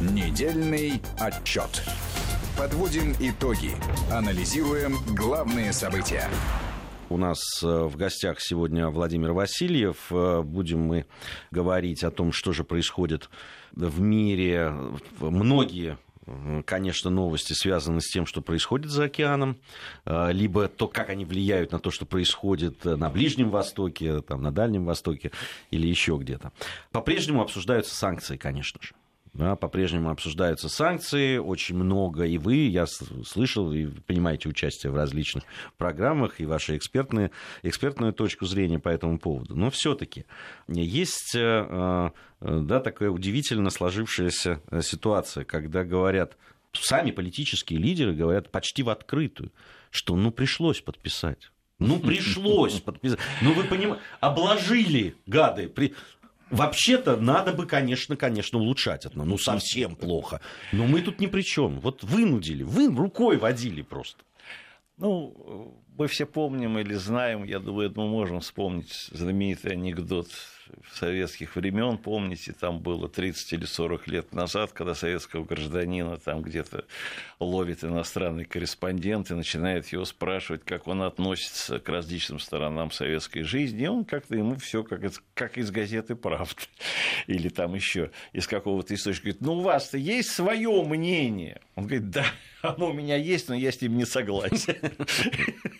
Недельный отчет. Подводим итоги. Анализируем главные события. У нас э, в гостях сегодня Владимир Васильев. Э, будем мы говорить о том, что же происходит в мире. Многие конечно, новости связаны с тем, что происходит за океаном, э, либо то, как они влияют на то, что происходит на Ближнем Востоке, там, на Дальнем Востоке или еще где-то. По-прежнему обсуждаются санкции, конечно же. Да, по-прежнему обсуждаются санкции, очень много, и вы, я слышал, и принимаете участие в различных программах, и вашу экспертную, экспертную точку зрения по этому поводу. Но все-таки есть э, э, да, такая удивительно сложившаяся э, ситуация, когда говорят, сами политические лидеры говорят почти в открытую, что ну пришлось подписать. Ну, пришлось подписать. Ну, вы понимаете, обложили гады. Вообще-то надо бы, конечно, конечно, улучшать это. Ну, совсем плохо. Но мы тут ни при чем. Вот вынудили, вы рукой водили просто. Ну, мы все помним или знаем, я думаю, мы можем вспомнить знаменитый анекдот советских времен, помните, там было 30 или 40 лет назад, когда советского гражданина там где-то ловит иностранный корреспондент и начинает его спрашивать, как он относится к различным сторонам советской жизни, и он как-то ему все как, как из газеты «Правда» или там еще из какого-то источника говорит, ну у вас-то есть свое мнение? Он говорит, да, оно у меня есть, но я с ним не согласен.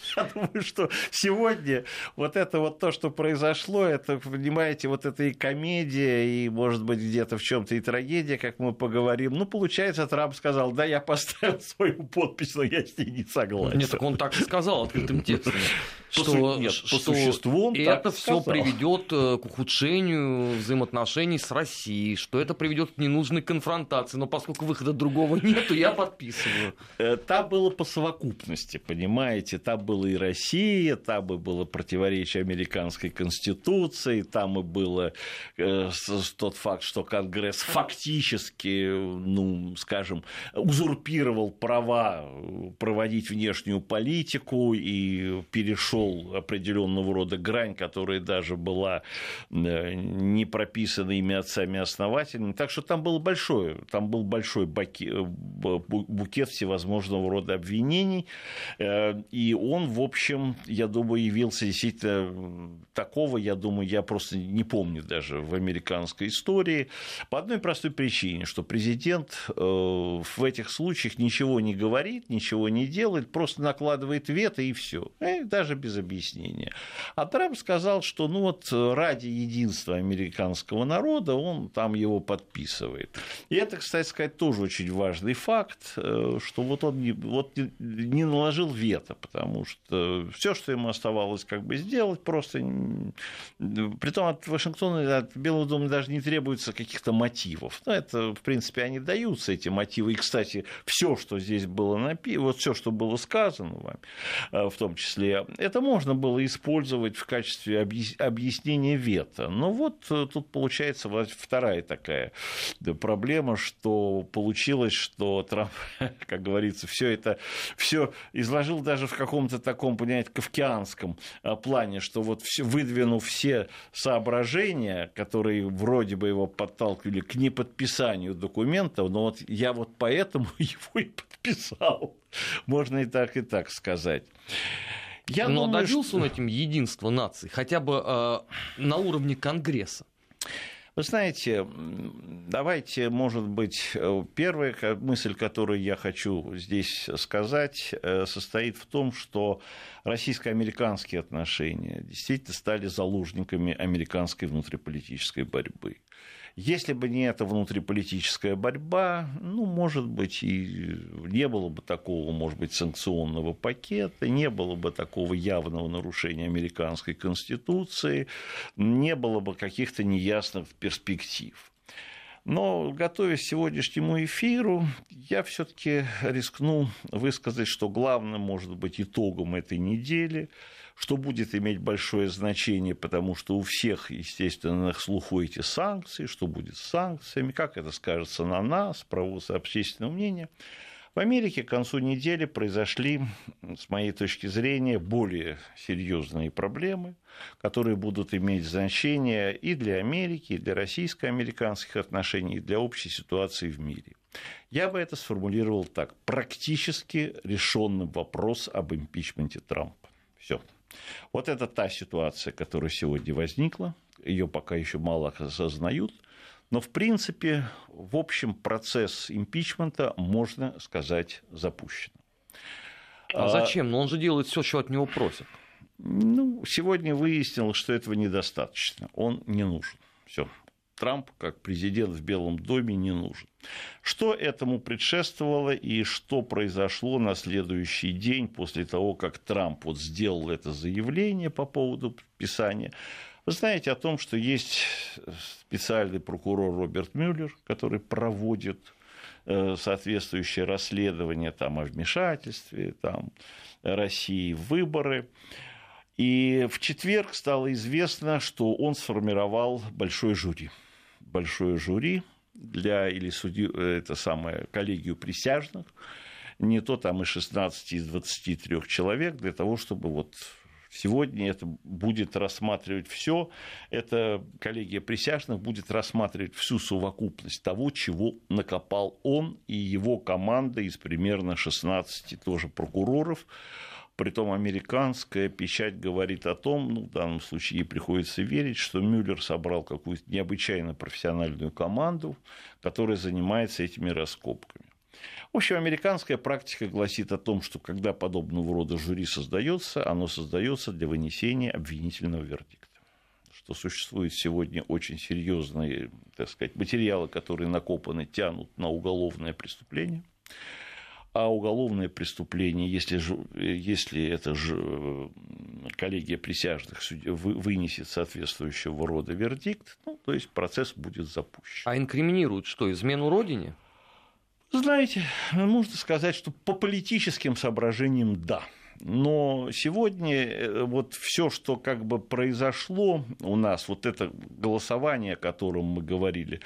Я думаю, что сегодня вот это вот то, что произошло, это, понимаете, вот это и комедия, и, может быть, где-то в чем то и трагедия, как мы поговорим. Ну, получается, Трамп сказал, да, я поставил свою подпись, но я с ней не согласен. Нет, так он так и сказал открытым текстом, что, Нет, что по существу он это все приведет э, к ухудшению взаимоотношений с Россией, что это приведет к ненужной конфронтации. Но поскольку выхода другого нету, я подписываю. Э, там было по совокупности, понимаете, там было и Россия, там и было противоречие американской конституции, там и было э, тот факт, что Конгресс фактически, ну, скажем, узурпировал права проводить внешнюю политику и перешел определенного рода грань, которая даже была э, не прописана ими отцами-основателями. Так что там был большой, там был большой букет всевозможного рода обвинений, э, и он в общем, я думаю, явился действительно такого, я думаю, я просто не помню даже в американской истории, по одной простой причине, что президент э, в этих случаях ничего не говорит, ничего не делает, просто накладывает вето и все, э, даже без объяснения. А Трамп сказал, что ну вот ради единства американского народа он там его подписывает. И это, кстати сказать, тоже очень важный факт, э, что вот он не, вот не наложил вето, потому что все, что ему оставалось как бы сделать, просто... Притом от Вашингтона, от Белого дома даже не требуется каких-то мотивов. Ну, это, в принципе, они даются, эти мотивы. И, кстати, все, что здесь было написано, вот все, что было сказано вам, э, в том числе, это можно было использовать в качестве объяснения вето. Но вот э, тут получается вторая такая проблема, что получилось, что Трамп, как говорится, все это все изложил даже в каком-то таком таком, понимаете, кавкианском э, плане, что вот выдвинув все соображения, которые вроде бы его подталкивали к неподписанию документа, но вот я вот поэтому его и подписал. Можно и так, и так сказать. Я Но думаю, добился что... он этим единства наций, хотя бы э, на уровне Конгресса. Вы знаете, давайте, может быть, э, первая мысль, которую я хочу здесь сказать, э, состоит в том, что российско-американские отношения действительно стали заложниками американской внутриполитической борьбы. Если бы не эта внутриполитическая борьба, ну, может быть, и не было бы такого, может быть, санкционного пакета, не было бы такого явного нарушения американской конституции, не было бы каких-то неясных перспектив. Но, готовясь к сегодняшнему эфиру, я все-таки рискну высказать, что главным может быть итогом этой недели – что будет иметь большое значение, потому что у всех, естественно, на слуху эти санкции, что будет с санкциями, как это скажется на нас, правовое общественное мнение. В Америке к концу недели произошли, с моей точки зрения, более серьезные проблемы, которые будут иметь значение и для Америки, и для российско-американских отношений, и для общей ситуации в мире. Я бы это сформулировал так. Практически решенный вопрос об импичменте Трампа. Все. Вот это та ситуация, которая сегодня возникла. Ее пока еще мало осознают – но, в принципе, в общем, процесс импичмента, можно сказать, запущен. А, а зачем? Но он же делает все, что от него просят. Ну, сегодня выяснилось, что этого недостаточно. Он не нужен. Все. Трамп, как президент в Белом доме, не нужен. Что этому предшествовало и что произошло на следующий день после того, как Трамп вот сделал это заявление по поводу подписания? Вы знаете о том, что есть специальный прокурор Роберт Мюллер, который проводит э, соответствующее расследование там, о вмешательстве там, России в выборы. И в четверг стало известно, что он сформировал большое жюри. Большое жюри для или судью, это самое, коллегию присяжных, не то там и 16 из 23 человек, для того, чтобы вот Сегодня это будет рассматривать все. Это коллегия присяжных будет рассматривать всю совокупность того, чего накопал он и его команда из примерно 16 тоже прокуроров. Притом американская печать говорит о том, ну, в данном случае ей приходится верить, что Мюллер собрал какую-то необычайно профессиональную команду, которая занимается этими раскопками. В общем, американская практика гласит о том, что когда подобного рода жюри создается, оно создается для вынесения обвинительного вердикта что существуют сегодня очень серьезные так сказать, материалы, которые накопаны, тянут на уголовное преступление. А уголовное преступление, если, если это же коллегия присяжных вынесет соответствующего рода вердикт, ну, то есть процесс будет запущен. А инкриминируют что, измену родине? Знаете, нужно сказать, что по политическим соображениям да. Но сегодня э, вот все, что как бы произошло у нас, вот это голосование, о котором мы говорили, э,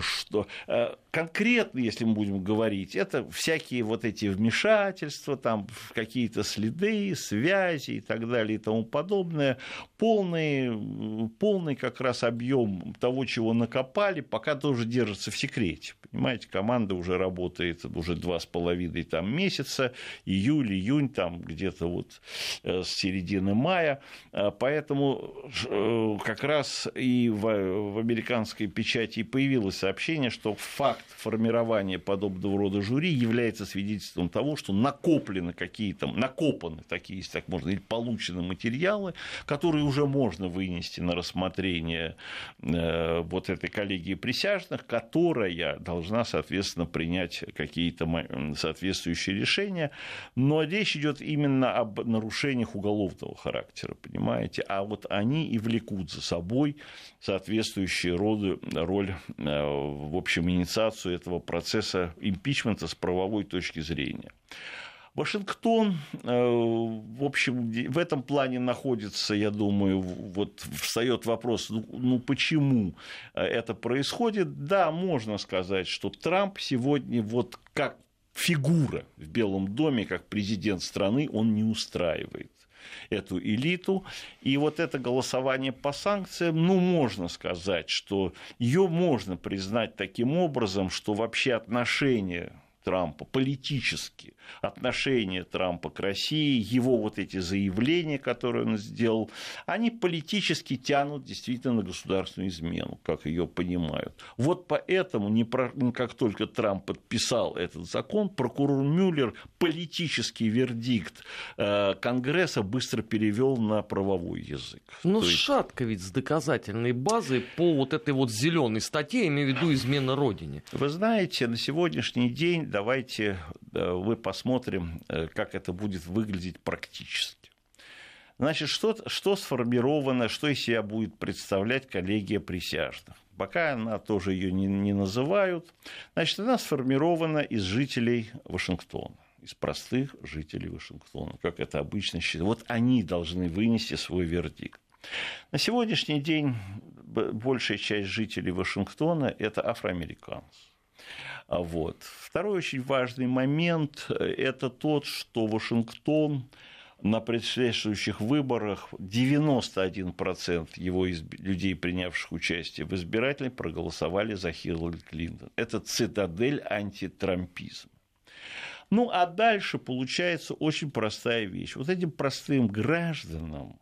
что э, конкретно, если мы будем говорить, это всякие вот эти вмешательства, там какие-то следы, связи и так далее и тому подобное, полный, полный как раз объем того, чего накопали, пока тоже держится в секрете. Понимаете, команда уже работает уже два с половиной там, месяца, июль, июнь, там где-то вот э, с середины мая, э, поэтому э, как раз и в, в американской печати появилось сообщение, что факт формирования подобного рода жюри является свидетельством того, что накоплены какие-то, накопаны такие, если так можно, или получены материалы, которые уже можно вынести на рассмотрение вот этой коллегии присяжных, которая должна должна, соответственно, принять какие-то соответствующие решения. Но речь идет именно об нарушениях уголовного характера, понимаете? А вот они и влекут за собой соответствующие роды, роль, э, в общем, инициацию этого процесса импичмента с правовой точки зрения. Вашингтон, э, в общем, в этом плане находится, я думаю, вот встает вопрос, ну, ну почему э, это происходит? Да, можно сказать, что Трамп сегодня вот как фигура в Белом доме, как президент страны, он не устраивает эту элиту. И вот это голосование по санкциям, ну, можно сказать, что ее можно признать таким образом, что вообще отношения Трампа, политически отношение Трампа к России, его вот эти заявления, которые он сделал, они политически тянут действительно на государственную измену, как ее понимают. Вот поэтому, не про, как только Трамп подписал этот закон, прокурор Мюллер политический вердикт э, Конгресса быстро перевел на правовой язык. Ну, есть... шатко ведь с доказательной базой по вот этой вот зеленой статье, имею в виду измена Родине. Вы знаете, на сегодняшний день давайте вы посмотрим, э, как это будет выглядеть практически. Значит, что, что сформировано, что из себя будет представлять коллегия присяжных? Пока она тоже ее не, не называют. Значит, она сформирована из жителей Вашингтона из простых жителей Вашингтона, как это обычно считается. Вот они должны вынести свой вердикт. На сегодняшний день большая часть жителей Вашингтона – это афроамериканцы. А вот. Второй очень важный момент – это тот, что Вашингтон на предшествующих выборах 91% его людей, принявших участие в избирательной, проголосовали за Хиллари Клинтон. Это цитадель антитрампизма. Ну, а дальше получается очень простая вещь. Вот этим простым гражданам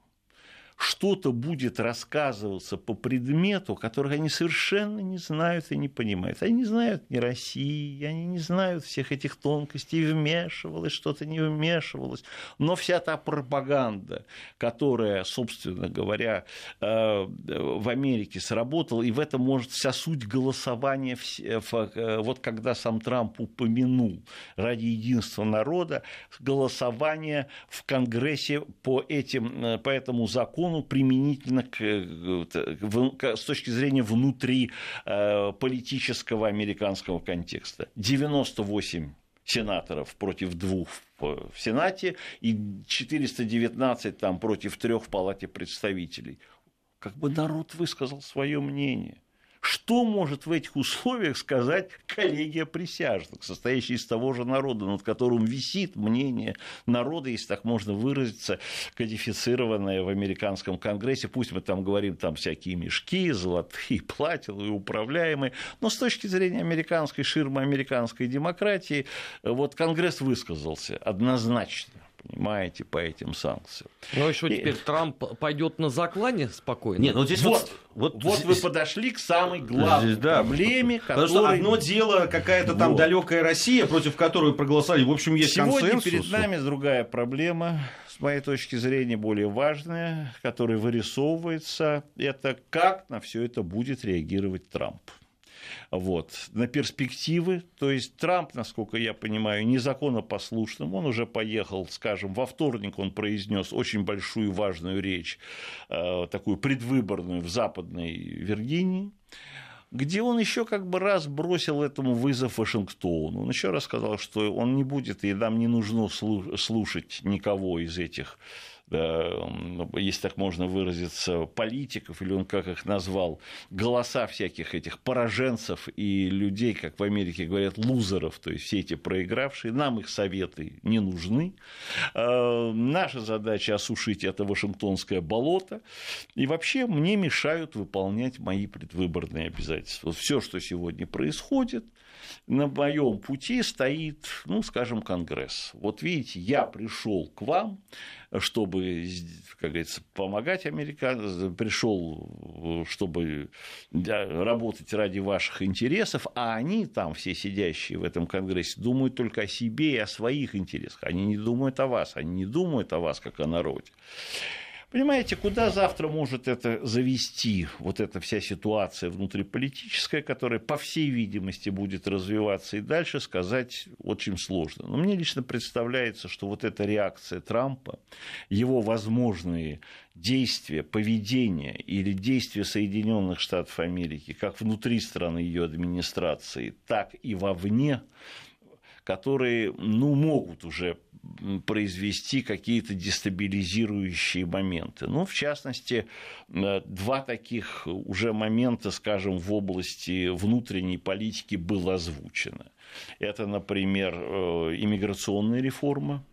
что-то будет рассказываться по предмету, которых они совершенно не знают и не понимают. Они не знают ни России, они не знают всех этих тонкостей, вмешивалось, что-то не вмешивалось. Но вся та пропаганда, которая, собственно говоря, э, в Америке сработала, и в этом может вся суть голосования, э, вот когда сам Трамп упомянул ради единства народа, голосование в Конгрессе по, этим, э, по этому закону, закону применительно к, к, с точки зрения внутри э, политического американского контекста. 98 сенаторов против двух в Сенате и 419 там против трех в Палате представителей. Как бы народ высказал свое мнение. Что может в этих условиях сказать коллегия присяжных, состоящая из того же народа, над которым висит мнение народа, если так можно выразиться, кодифицированное в американском конгрессе. Пусть мы там говорим там всякие мешки, золотые, платиновые, управляемые, но с точки зрения американской ширмы, американской демократии, вот конгресс высказался однозначно понимаете, по этим санкциям. Ну, еще и... теперь Трамп пойдет на заклане спокойно. Нет, ну здесь вот, вот, вот, вот здесь... вы подошли к самой главной здесь, да, проблеме, которая... Потому что одно дело какая-то там вот. далекая Россия, против которой проголосовали, в общем, есть Сегодня консенсус. перед нами другая проблема, с моей точки зрения, более важная, которая вырисовывается, это как на все это будет реагировать Трамп вот, на перспективы. То есть Трамп, насколько я понимаю, незаконопослушным. Он уже поехал, скажем, во вторник он произнес очень большую важную речь, э, такую предвыборную в Западной Виргинии где он еще как бы раз бросил этому вызов Вашингтону. Он еще раз сказал, что он не будет, и нам не нужно слушать никого из этих если так можно выразиться, политиков, или он как их назвал, голоса всяких этих пораженцев и людей, как в Америке говорят, лузеров, то есть все эти проигравшие, нам их советы не нужны. Э, наша задача осушить это Вашингтонское болото, и вообще мне мешают выполнять мои предвыборные обязательства. Все, что сегодня происходит, на моем пути стоит, ну, скажем, Конгресс. Вот видите, я пришел к вам, чтобы, как говорится, помогать американцам, пришел, чтобы работать ради ваших интересов, а они там, все сидящие в этом Конгрессе, думают только о себе и о своих интересах. Они не думают о вас, они не думают о вас, как о народе. Понимаете, куда завтра может это завести, вот эта вся ситуация внутриполитическая, которая, по всей видимости, будет развиваться и дальше, сказать очень сложно. Но мне лично представляется, что вот эта реакция Трампа, его возможные действия, поведение или действия Соединенных Штатов Америки, как внутри страны ее администрации, так и вовне, которые ну, могут уже произвести какие-то дестабилизирующие моменты. Ну, в частности, э, два таких уже момента, скажем, в области внутренней политики было озвучено. Это, например, э, иммиграционная реформа,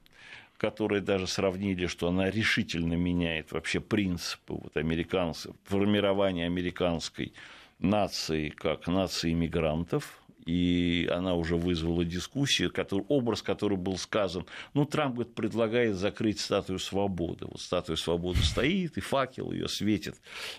которые даже сравнили, что она решительно меняет вообще принципы вот, американцев, формирования американской нации как нации иммигрантов, и она уже вызвала дискуссию, который, образ, который был сказан. Ну, Трамп говорит, предлагает закрыть статую свободы. Вот статуя свободы стоит, и факел ее светит,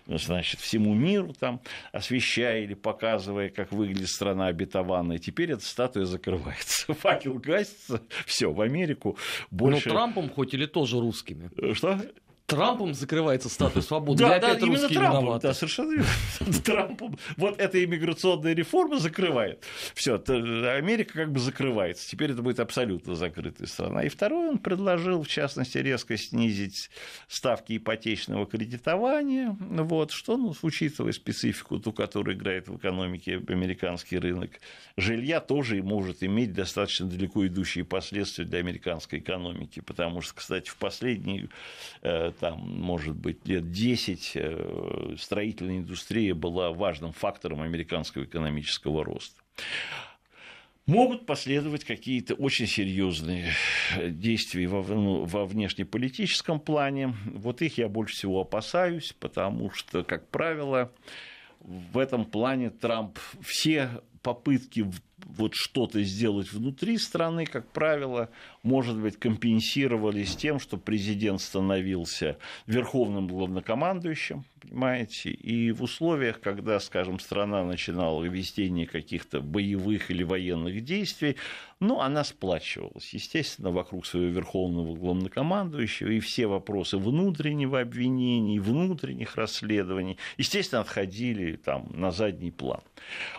значит, всему миру там, освещая или показывая, как выглядит страна обетованная. Теперь эта статуя закрывается. Факел гасится, все, в Америку больше... Но Трампом хоть или тоже русскими? Что? Трампом закрывается статус свободы. Да, да, именно Трампом, да, совершенно верно. Трампом. Вот эта иммиграционная реформа закрывает. Все, Америка как бы закрывается. Теперь это будет абсолютно закрытая страна. И второе, он предложил, в частности, резко снизить ставки ипотечного кредитования, вот, что, ну, учитывая специфику, ту, которую играет в экономике американский рынок жилья, тоже может иметь достаточно далеко идущие последствия для американской экономики. Потому что, кстати, в последние э, там, может быть, лет 10 э, строительная индустрия была важным фактором американского экономического роста. Могут последовать какие-то очень серьезные действия во, ну, во внешнеполитическом плане. Вот их я больше всего опасаюсь, потому что, как правило, в этом плане Трамп все попытки вот что-то сделать внутри страны, как правило, может быть, компенсировались тем, что президент становился верховным главнокомандующим, понимаете, и в условиях, когда, скажем, страна начинала вести каких-то боевых или военных действий, ну, она сплачивалась, естественно, вокруг своего верховного главнокомандующего, и все вопросы внутреннего обвинения, внутренних расследований, естественно, отходили там на задний план.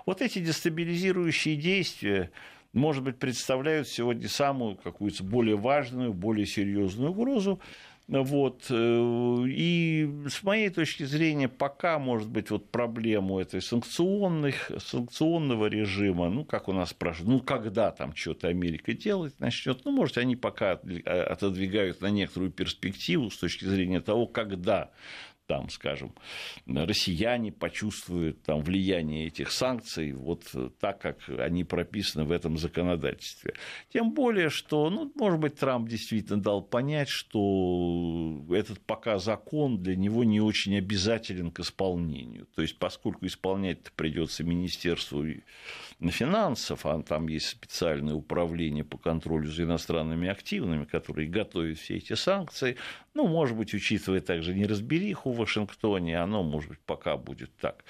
Вот эти дестабилизирующие действия, может быть, представляют сегодня самую какую-то более важную, более серьезную угрозу. Вот. Э, и с моей точки зрения, пока, может быть, вот проблему этой санкционных, санкционного режима, ну, как у нас спрашивают, ну, когда там что-то Америка делать начнет, ну, может, они пока отодвигают на некоторую перспективу с точки зрения того, когда там, скажем, россияне почувствуют там, влияние этих санкций вот так, как они прописаны в этом законодательстве. Тем более, что, ну, может быть, Трамп действительно дал понять, что этот пока закон для него не очень обязателен к исполнению. То есть, поскольку исполнять придется Министерству финансов, а там есть специальное управление по контролю за иностранными активами, которые готовят все эти санкции, ну, может быть, учитывая также неразбериху в Вашингтоне, оно, может быть, пока будет так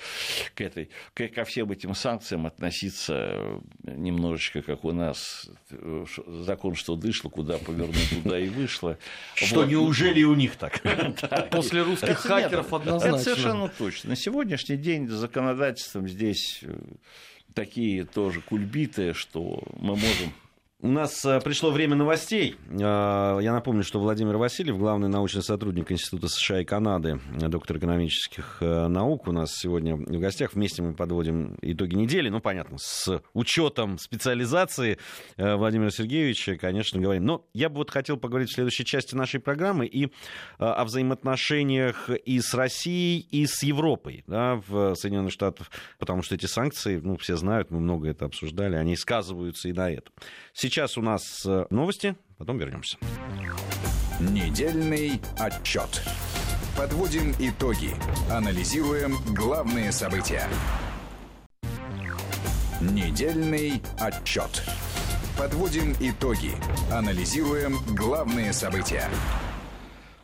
к этой, ко всем этим санкциям относиться немножечко, как у нас закон, что дышло, куда повернул, туда и вышло. Что вот. неужели у них так? После русских хакеров однозначно. Это совершенно точно. На сегодняшний день законодательством здесь э, такие тоже кульбиты, что мы можем у нас э, пришло время новостей. Э, я напомню, что Владимир Васильев, главный научный сотрудник Института США и Канады, доктор экономических э, наук, у нас сегодня в гостях. Вместе мы подводим итоги недели. Ну, понятно, с учетом специализации Владимира Сергеевича, конечно, говорим. Но я бы вот хотел поговорить в следующей части нашей программы и о взаимоотношениях и с Россией, и с Европой да, в Соединенных Штатах, потому что эти санкции, ну, все знают, мы много это обсуждали, они сказываются и на этом. Сейчас у нас э, новости, потом вернемся. Недельный отчет. Подводим итоги. Анализируем главные события. Недельный отчет. Подводим итоги. Анализируем главные события.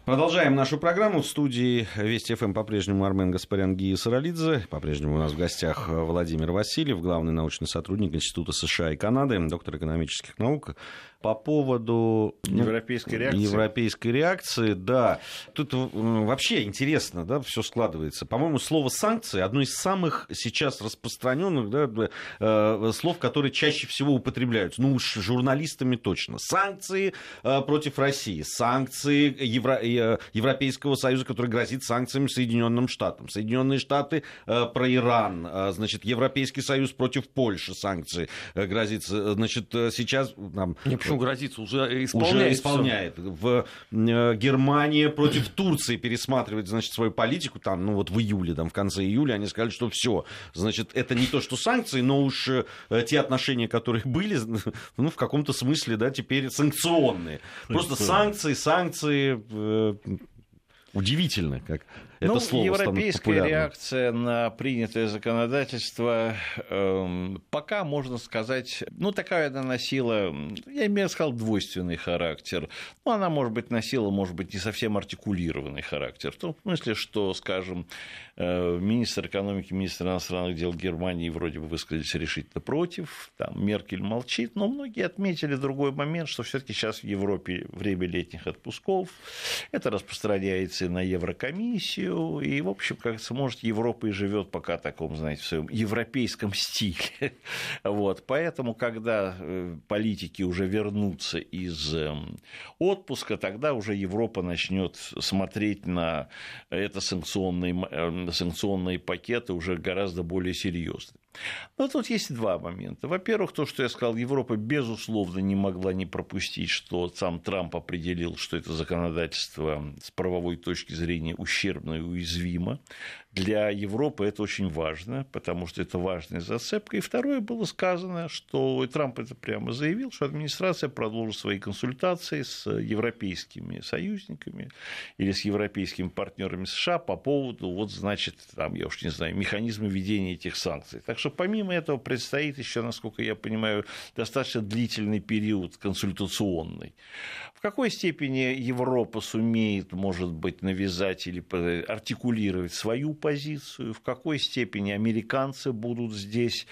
Продолжаем нашу программу. В студии Вести ФМ по-прежнему Армен Гаспарян Гия Саралидзе. По-прежнему у нас в гостях Владимир Васильев, главный научный сотрудник Института США и Канады, доктор экономических наук по поводу европейской реакции. Европейской реакции, да. Тут вообще интересно, да, все складывается. По-моему, слово санкции одно из самых сейчас распространенных да, э, слов, которые чаще всего употребляются. Ну уж журналистами точно. Санкции э, против России, санкции Евро... Э, Европейского Союза, который грозит санкциями Соединенным Штатам. Соединенные Штаты про Иран, значит, Европейский Союз против Польши санкции грозит. Значит, сейчас там, Почему грозится? Уже исполняет. Уже исполняет. В э, Германии против Турции пересматривает, значит, свою политику. Там, ну вот в июле, там, в конце июля они сказали, что все. Значит, это не то, что санкции, но уж э, те отношения, которые были, ну, в каком-то смысле, да, теперь санкционные. Просто санкции, санкции, э, удивительно, как это ну, слово европейская реакция на принятое законодательство э, пока, можно сказать, ну, такая она носила, я бы сказал, двойственный характер. Ну, она, может быть, носила, может быть, не совсем артикулированный характер. В том смысле, что, скажем, э, министр экономики, министр иностранных дел Германии вроде бы высказались решительно против, там Меркель молчит, но многие отметили другой момент, что все таки сейчас в Европе время летних отпусков, это распространяется и на Еврокомиссию, и, в общем, как может, Европа и живет пока таком, знаете, в своем европейском стиле. Вот. Поэтому, когда э, политики уже вернутся из эм, отпуска, тогда уже Европа начнет смотреть на это санкционные, э, санкционные пакеты уже гораздо более серьезно. Но тут есть два момента. Во-первых, то, что я сказал, Европа, безусловно, не могла не пропустить, что сам Трамп определил, что это законодательство с правовой точки зрения ущербно и уязвимо. Для Европы это очень важно, потому что это важная зацепка. И второе было сказано, что и Трамп это прямо заявил, что администрация продолжит свои консультации с европейскими союзниками или с европейскими партнерами США по поводу, вот, значит, там, я уж не знаю, механизма ведения этих санкций. Так что помимо этого предстоит еще, насколько я понимаю, достаточно длительный период консультационный. В какой степени Европа сумеет, может быть, навязать или артикулировать свою позицию, в какой степени американцы будут здесь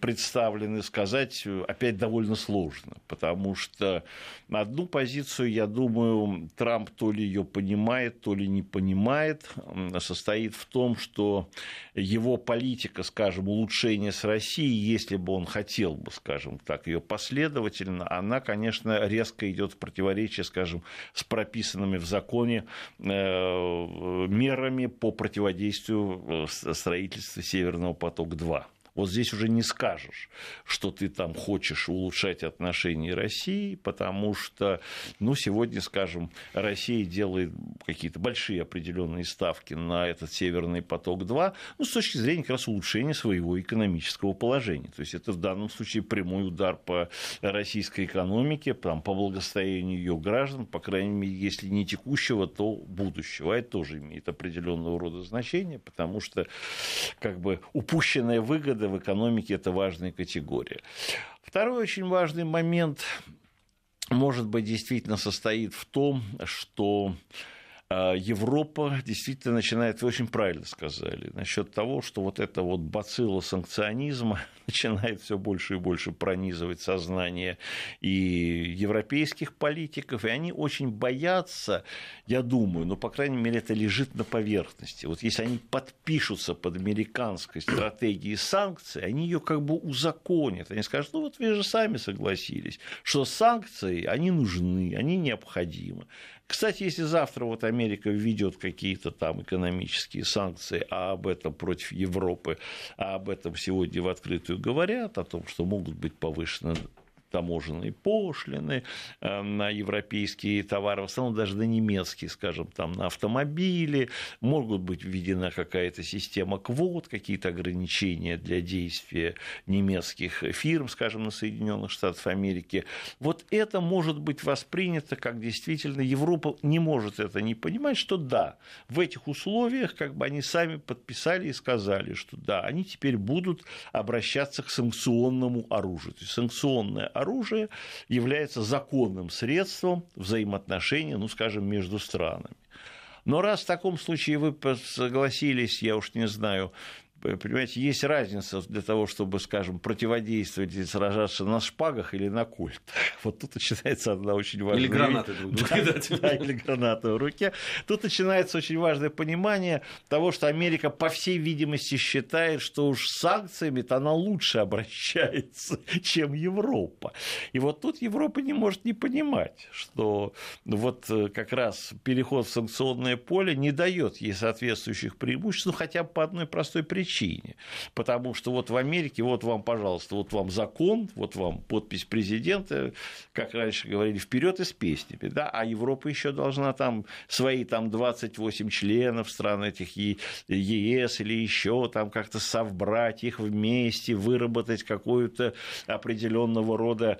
представлены, сказать опять довольно сложно, потому что одну позицию, я думаю, Трамп то ли ее понимает, то ли не понимает, состоит в том, что его политика, скажем, улучшения с Россией, если бы он хотел бы, скажем так, ее последовательно, она, конечно, резко идет в противоречие, скажем, с прописанными в законе э, мерами по противодействию э, строительству Северного потока-2. Вот здесь уже не скажешь, что ты там хочешь улучшать отношения России, потому что, ну, сегодня, скажем, Россия делает какие-то большие определенные ставки на этот Северный поток-2, ну, с точки зрения как раз улучшения своего экономического положения. То есть это в данном случае прямой удар по российской экономике, там, по благосостоянию ее граждан, по крайней мере, если не текущего, то будущего. А это тоже имеет определенного рода значение, потому что как бы упущенная выгода в экономике это важная категория. Второй очень важный момент, может быть, действительно состоит в том, что Европа действительно начинает, вы очень правильно сказали, насчет того, что вот это вот бацилла санкционизма начинает все больше и больше пронизывать сознание и европейских политиков, и они очень боятся, я думаю, ну, по крайней мере, это лежит на поверхности. Вот если они подпишутся под американской стратегией санкций, они ее как бы узаконят. Они скажут, ну, вот вы же сами согласились, что санкции, они нужны, они необходимы. Кстати, если завтра вот Америка введет какие-то там экономические санкции, а об этом против Европы, а об этом сегодня в открытую говорят, о том, что могут быть повышены таможенные пошлины э, на европейские товары, в основном даже на немецкие, скажем, там, на автомобили, могут быть введена какая-то система квот, какие-то ограничения для действия немецких фирм, скажем, на Соединенных Штатах Америки. Вот это может быть воспринято как действительно Европа не может это не понимать, что да, в этих условиях как бы они сами подписали и сказали, что да, они теперь будут обращаться к санкционному оружию. То есть санкционное оружие является законным средством взаимоотношений, ну, скажем, между странами. Но раз в таком случае вы согласились, я уж не знаю, Понимаете, есть разница для того, чтобы, скажем, противодействовать и сражаться на шпагах или на кольтах. Вот тут начинается одна очень важная... Или гранаты друг другу да, да, или граната в руке. Тут начинается очень важное понимание того, что Америка, по всей видимости, считает, что уж с санкциями-то она лучше обращается, чем Европа. И вот тут Европа не может не понимать, что вот э, как раз переход в санкционное поле не дает ей соответствующих преимуществ, ну хотя бы по одной простой причине причине. Потому что вот в Америке, вот вам, пожалуйста, вот вам закон, вот вам подпись президента, как раньше говорили, вперед и с песнями. Да? А Европа еще должна там свои там 28 членов стран этих ЕС или еще там как-то совбрать их вместе, выработать какую-то определенного рода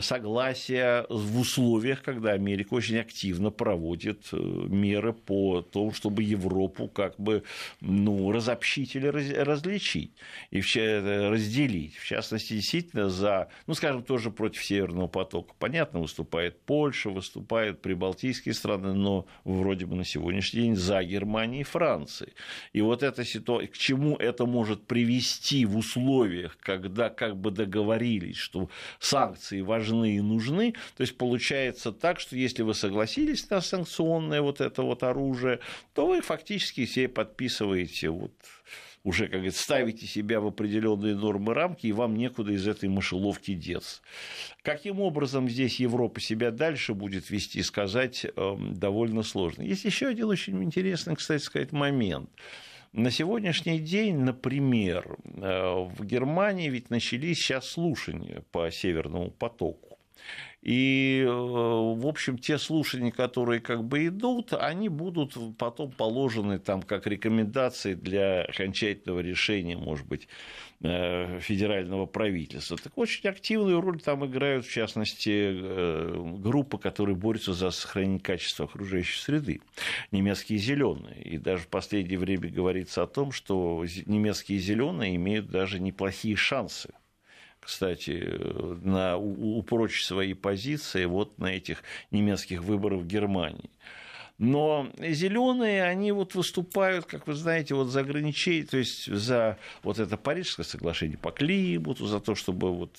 согласие в условиях, когда Америка очень активно проводит э, меры по тому, чтобы Европу как бы ну, разобщить или различить и разделить. В частности, действительно, за, ну, скажем, тоже против Северного потока. Понятно, выступает Польша, выступают прибалтийские страны, но вроде бы на сегодняшний день за Германией и Францией. И вот эта ситуация, к чему это может привести в условиях, когда как бы договорились, что санкции важны и нужны, то есть получается так, что если вы согласились на санкционное вот это вот оружие, то вы фактически себе подписываете вот уже, как говорится, ставите себя в определенные нормы рамки, и вам некуда из этой мышеловки деться. Каким образом здесь Европа себя дальше будет вести, сказать эм, довольно сложно. Есть еще один очень интересный, кстати сказать, момент. На сегодняшний день, например, э, в Германии ведь начались сейчас слушания по Северному потоку. И, э, в общем, те слушания, которые как бы идут, они будут потом положены там как рекомендации для окончательного решения, может быть, э, федерального правительства. Так очень активную роль там играют, в частности, э, группы, которые борются за сохранение качества окружающей среды, немецкие зеленые. И даже в последнее время говорится о том, что немецкие зеленые имеют даже неплохие шансы кстати, на, упрочить свои позиции вот на этих немецких выборах в Германии. Но зеленые, они вот выступают, как вы знаете, вот за ограничение, то есть за вот это Парижское соглашение по климату, за то, чтобы вот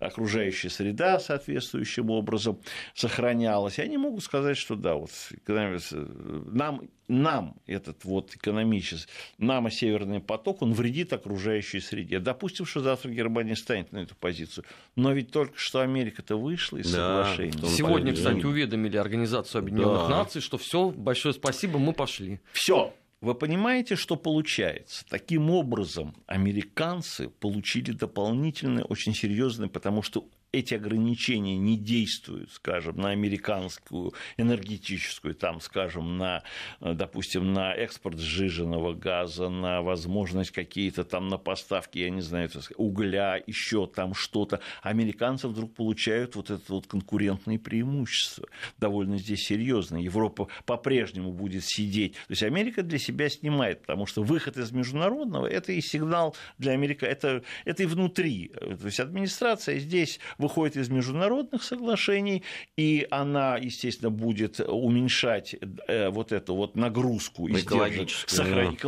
окружающая среда соответствующим образом сохранялась. И они могут сказать, что да, вот нам нам этот вот экономический, нам Северный поток, он вредит окружающей среде. Допустим, что завтра Германия станет на эту позицию. Но ведь только что Америка-то вышла из да, соглашения. Сегодня, кстати, уведомили Организацию Объединенных да. Наций, что все, большое спасибо, мы пошли. Все, вы понимаете, что получается? Таким образом, американцы получили дополнительное, очень серьезное, потому что эти ограничения не действуют, скажем, на американскую энергетическую, там, скажем, на, допустим, на экспорт сжиженного газа, на возможность какие-то там на поставки, я не знаю, угля, еще там что-то, американцы вдруг получают вот это вот конкурентные преимущества, довольно здесь серьезно. Европа по-прежнему будет сидеть. То есть Америка для себя снимает, потому что выход из международного – это и сигнал для Америки, это, это и внутри. То есть администрация здесь выходит из международных соглашений, и она, естественно, будет уменьшать э, вот эту вот нагрузку издержек, сохранить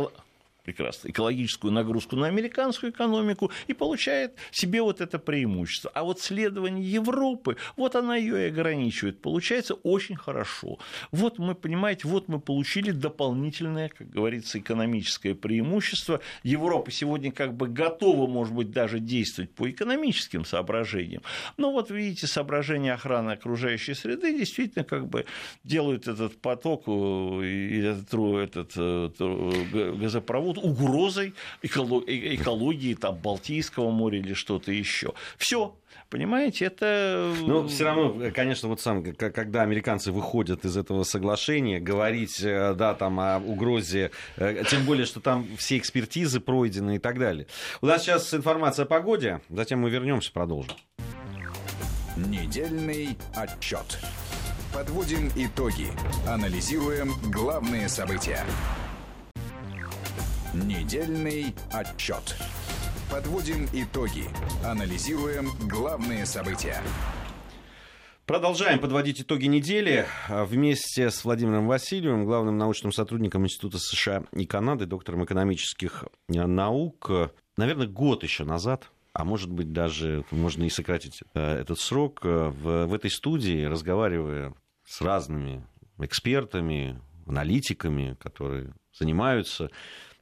прекрасно, экологическую нагрузку на американскую экономику и получает себе вот это преимущество. А вот следование Европы, вот она ее и ограничивает. Получается очень хорошо. Вот мы, понимаете, вот мы получили дополнительное, как говорится, экономическое преимущество. Европа сегодня как бы готова, может быть, даже действовать по экономическим соображениям. Но вот видите, соображения охраны окружающей среды действительно как бы делают этот поток э, этот, этот э, газопровод под угрозой экологии там, Балтийского моря или что-то еще. Все, Понимаете, это... Ну, все равно, конечно, вот сам, когда американцы выходят из этого соглашения, говорить, э, да, там о угрозе, э, тем более, что там все экспертизы пройдены и так далее. У нас сейчас информация о погоде, затем мы вернемся, продолжим. Недельный отчет. Подводим итоги. Анализируем главные события. Недельный отчет. Подводим итоги. Анализируем главные события. Продолжаем подводить итоги недели вместе с Владимиром Васильевым, главным научным сотрудником Института США и Канады, доктором экономических наук. Наверное, год еще назад, а может быть даже можно и сократить э, этот срок, э, в, в этой студии, разговаривая с разными экспертами, аналитиками, которые занимаются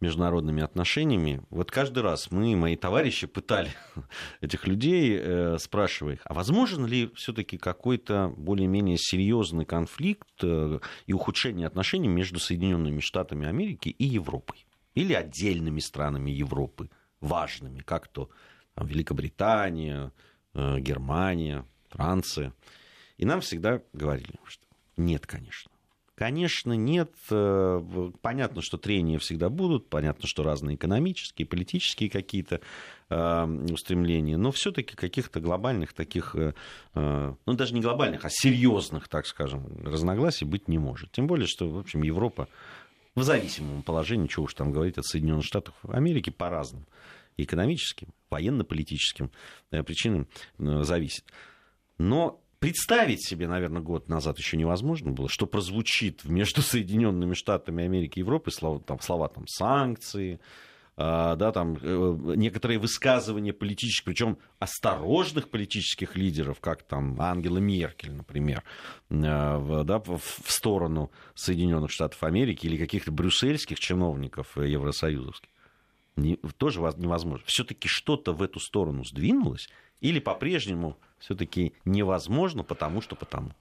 международными отношениями, вот каждый раз мы, мои товарищи, пытали этих людей, э, спрашивая их, а возможен ли все-таки какой-то более-менее серьезный конфликт э, и ухудшение отношений между Соединенными Штатами Америки и Европой? Или отдельными странами Европы, важными, как то там, Великобритания, э, Германия, Франция. И нам всегда говорили, что нет, конечно. Конечно, нет. Э, понятно, что трения всегда будут, понятно, что разные экономические, политические какие-то э, устремления, но все-таки каких-то глобальных таких, э, ну даже не глобальных, а серьезных, так скажем, разногласий быть не может. Тем более, что, в общем, Европа в зависимом положении, чего уж там говорить, от Соединенных Штатов Америки по разным экономическим, военно-политическим причинам зависит. Но представить себе, наверное, год назад еще невозможно было, что прозвучит между Соединенными Штатами Америки и Европы слова, там, слова там, санкции, а, да, там, э, некоторые высказывания политических, причем осторожных политических лидеров, как там Ангела Меркель, например, э, да, в сторону Соединенных Штатов Америки или каких-то брюссельских чиновников евросоюзовских. Не, тоже невозможно. Все-таки что-то в эту сторону сдвинулось, или по-прежнему все-таки невозможно, потому что потому.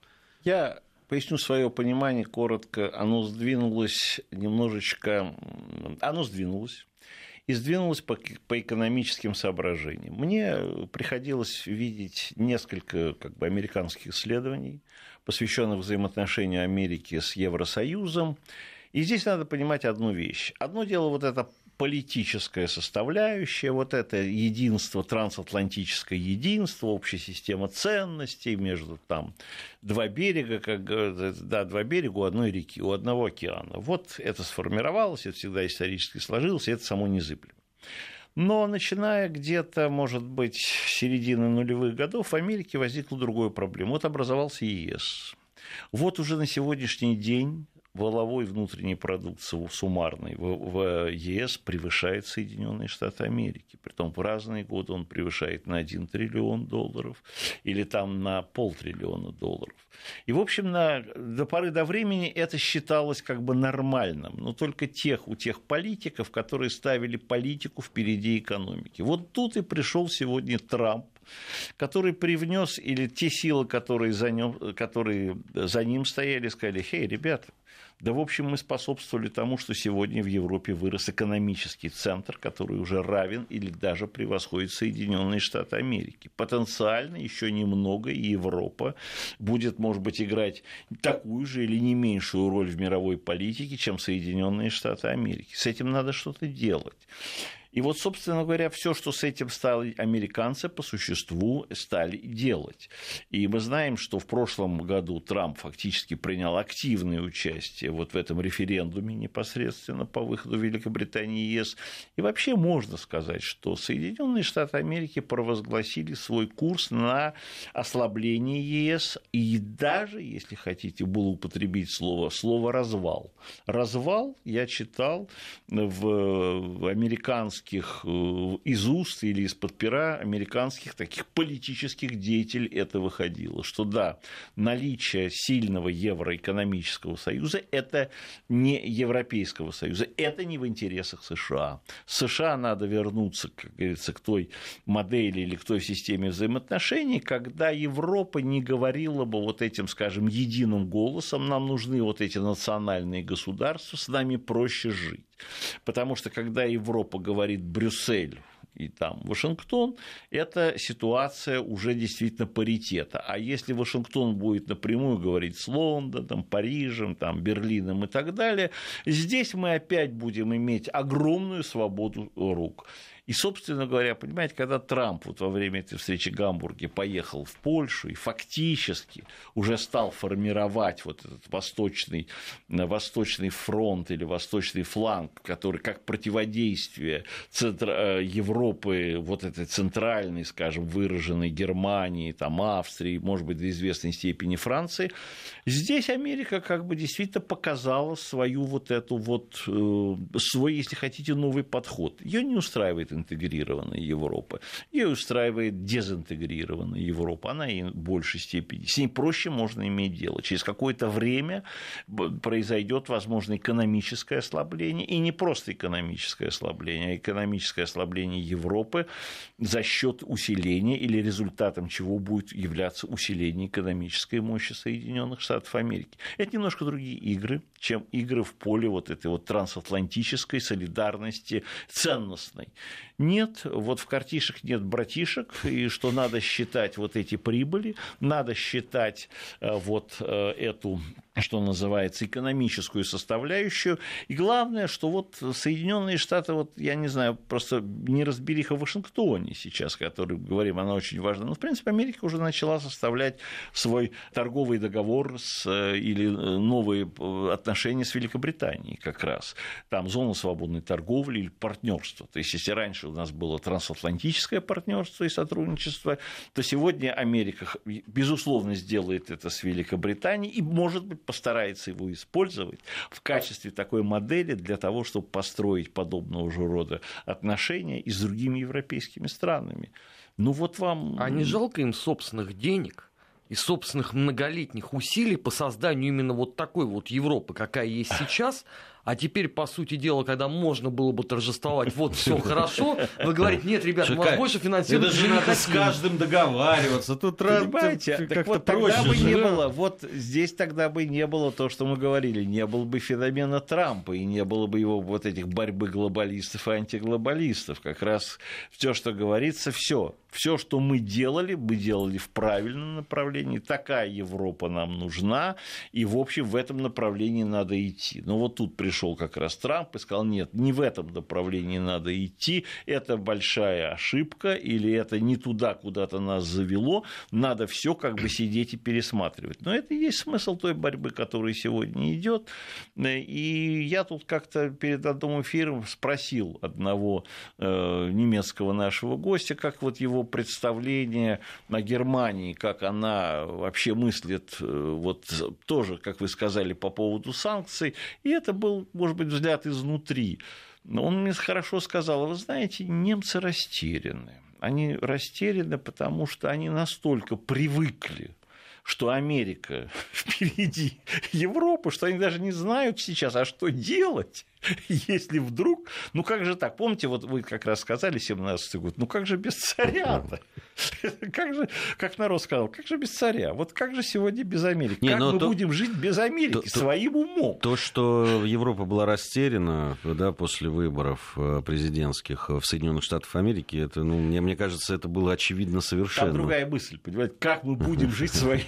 Я поясню свое понимание коротко. Оно сдвинулось немножечко... Оно сдвинулось и сдвинулось по, по экономическим соображениям. Мне приходилось видеть несколько как бы, американских исследований, посвященных взаимоотношению Америки с Евросоюзом. И здесь надо понимать одну вещь. Одно дело вот это политическая составляющая, вот это единство, трансатлантическое единство, общая система ценностей между там два берега, как да, два берега у одной реки, у одного океана. Вот это сформировалось, это всегда исторически сложилось, и это само незыблемо. Но начиная где-то, может быть, с середины нулевых годов в Америке возникла другая проблема. Вот образовался ЕС. Вот уже на сегодняшний день валовой внутренний продукт суммарный в, ЕС превышает Соединенные Штаты Америки. Притом в разные годы он превышает на 1 триллион долларов или там на полтриллиона долларов. И, в общем, на, до поры до времени это считалось как бы нормальным, но только тех, у тех политиков, которые ставили политику впереди экономики. Вот тут и пришел сегодня Трамп, который привнес, или те силы, которые за, ним, которые за ним стояли, сказали, хей, ребята, да, в общем, мы способствовали тому, что сегодня в Европе вырос экономический центр, который уже равен или даже превосходит Соединенные Штаты Америки. Потенциально еще немного, и Европа будет, может быть, играть такую же или не меньшую роль в мировой политике, чем Соединенные Штаты Америки. С этим надо что-то делать. И вот, собственно говоря, все, что с этим стали американцы по существу стали делать. И мы знаем, что в прошлом году Трамп фактически принял активное участие вот в этом референдуме непосредственно по выходу Великобритании из ЕС. И вообще можно сказать, что Соединенные Штаты Америки провозгласили свой курс на ослабление ЕС и даже, если хотите, было употребить слово, слово развал. Развал я читал в американском американских, э, из уст или из-под пера американских таких политических деятелей это выходило, что да, наличие сильного евроэкономического союза – это не Европейского союза, это не в интересах США. США надо вернуться, как говорится, к той модели или к той системе взаимоотношений, когда Европа не говорила бы вот этим, скажем, единым голосом, нам нужны вот эти национальные государства, с нами проще жить. Потому что когда Европа говорит Брюссель, и там Вашингтон, это ситуация уже действительно паритета. А если Вашингтон будет напрямую говорить с Лондоном, Парижем, там, Берлином и так далее, здесь мы опять будем иметь огромную свободу рук. И, собственно говоря, понимаете, когда Трамп вот во время этой встречи в Гамбурге поехал в Польшу и фактически уже стал формировать вот этот восточный, восточный фронт или восточный фланг, который как противодействие центр, э, Европы, вот этой центральной, скажем, выраженной Германии, там, Австрии, может быть, до известной степени Франции, здесь Америка как бы действительно показала свою вот эту вот, э, свой, если хотите, новый подход. Ее не устраивает интегрированная Европа. Ее устраивает дезинтегрированная Европа. Она и в большей степени. С ней проще можно иметь дело. Через какое-то время произойдет, возможно, экономическое ослабление. И не просто экономическое ослабление, а экономическое ослабление Европы за счет усиления или результатом чего будет являться усиление экономической мощи Соединенных Штатов Америки. Это немножко другие игры, чем игры в поле вот этой вот трансатлантической солидарности ценностной. Нет, вот в картишек нет братишек, и что надо считать вот эти прибыли, надо считать э, вот э, эту что называется, экономическую составляющую. И главное, что вот Соединенные Штаты, вот я не знаю, просто не разбериха в Вашингтоне сейчас, который говорим, она очень важна. Но, в принципе, Америка уже начала составлять свой торговый договор с, э, или новые отношения с Великобританией как раз. Там зона свободной торговли или партнерство. То есть, если раньше у нас было трансатлантическое партнерство и сотрудничество, то сегодня Америка, безусловно, сделает это с Великобританией и, может быть, постарается его использовать в качестве такой модели для того, чтобы построить подобного же рода отношения и с другими европейскими странами. Ну вот вам... А не жалко им собственных денег? и собственных многолетних усилий по созданию именно вот такой вот Европы, какая есть сейчас, А теперь, по сути дела, когда можно было бы торжествовать, вот все хорошо, вы говорите, нет, ребят, мы вас больше финансируем. Это же надо с каждым договариваться. Тут Понимаете, так вот тогда бы не было, вот здесь тогда бы не было то, что мы говорили, не было бы феномена Трампа, и не было бы его вот этих борьбы глобалистов и антиглобалистов. Как раз все, что говорится, все все, что мы делали, мы делали в правильном направлении. Такая Европа нам нужна, и, в общем, в этом направлении надо идти. Но вот тут пришел как раз Трамп и сказал, нет, не в этом направлении надо идти, это большая ошибка, или это не туда куда-то нас завело, надо все как бы сидеть и пересматривать. Но это и есть смысл той борьбы, которая сегодня идет. И я тут как-то перед одним эфиром спросил одного э, немецкого нашего гостя, как вот его представление о Германии, как она вообще мыслит, э, вот тоже, как вы сказали, по поводу санкций, и это был, может быть, взгляд изнутри. Но он мне хорошо сказал, вы знаете, немцы растеряны. Они растеряны, потому что они настолько привыкли что Америка впереди Европы, что они даже не знают сейчас, а что делать. если вдруг, ну как же так, помните, вот вы как раз сказали 17-й год, ну как же без царя-то? Как же, как народ сказал, как же без царя? Вот как же сегодня без Америки? Не, как мы то, будем жить без Америки, то, своим умом? То, что Европа была растеряна да, после выборов э, президентских в Соединенных Штатах Америки, это, ну, мне, мне кажется, это было очевидно совершенно. Там другая мысль, понимаете, как мы будем жить своим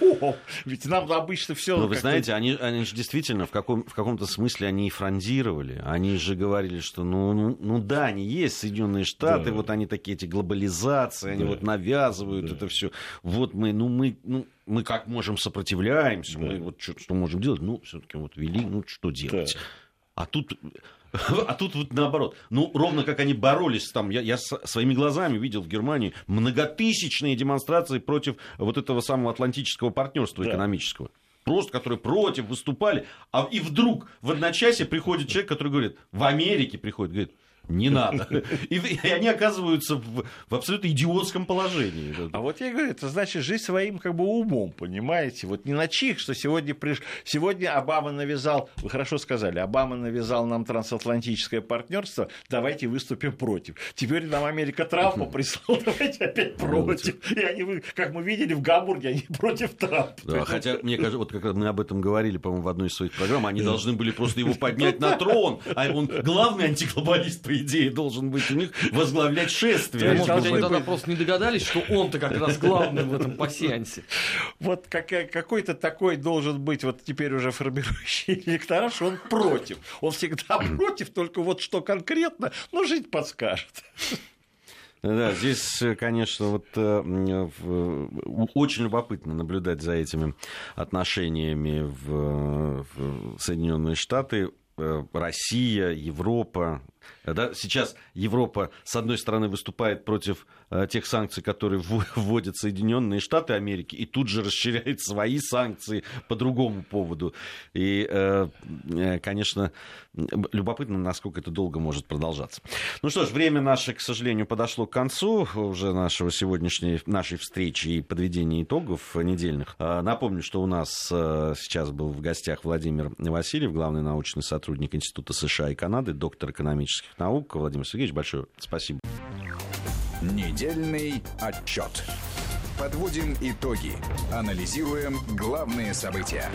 умом? Ведь нам обычно все. Но вы знаете, они, они же действительно в, каком, в каком-то смысле они и фронтиры анализировали. Они же говорили, что ну, ну, ну да, они есть Соединенные Штаты, да. вот они такие эти глобализации, они да. вот навязывают да. это все. Вот мы, ну мы, ну мы как можем сопротивляемся, да. мы вот что, что можем делать, ну все-таки вот вели, ну что делать. Да. А тут а тут вот наоборот. Ну, ровно как они боролись там. Я, я своими глазами видел в Германии многотысячные демонстрации против вот этого самого атлантического партнерства да. экономического просто которые против выступали, а и вдруг в одночасье приходит человек, который говорит, в Америке приходит, говорит, не надо. И, и они оказываются в, в абсолютно идиотском положении. А вот я говорю, это значит жить своим как бы умом, понимаете? Вот не на чих, что сегодня, приш... сегодня Обама навязал, вы хорошо сказали, Обама навязал нам трансатлантическое партнерство, давайте выступим против. Теперь нам Америка Трампа прислал, давайте опять против. И они, как мы видели в Гамбурге, они против Трампа. Да, хотя, мне кажется, вот как мы об этом говорили, по-моему, в одной из своих программ, они должны были просто его поднять на трон, а он главный антиглобалист, по идее, должен быть у них возглавлять шествие. Может быть, они тогда просто не догадались, что он-то как раз главный в этом пассиансе. Вот какой-то такой должен быть вот теперь уже формирующий электорат, что он против. Он всегда против, только вот что конкретно, ну, жить подскажет. Да, здесь, конечно, вот э, очень любопытно наблюдать за этими отношениями в, в Соединенные Штаты. Э, Россия, Европа, да, сейчас Европа, с одной стороны, выступает против э, тех санкций, которые вводят Соединенные Штаты Америки, и тут же расширяет свои санкции по другому поводу. И, э, э, конечно, любопытно, насколько это долго может продолжаться. Ну что ж, время наше, к сожалению, подошло к концу уже нашего сегодняшней нашей встречи и подведения итогов недельных. Напомню, что у нас сейчас был в гостях Владимир Васильев, главный научный сотрудник Института США и Канады, доктор экономических наук. Владимир Сергеевич, большое спасибо. Недельный отчет. Подводим итоги. Анализируем главные события.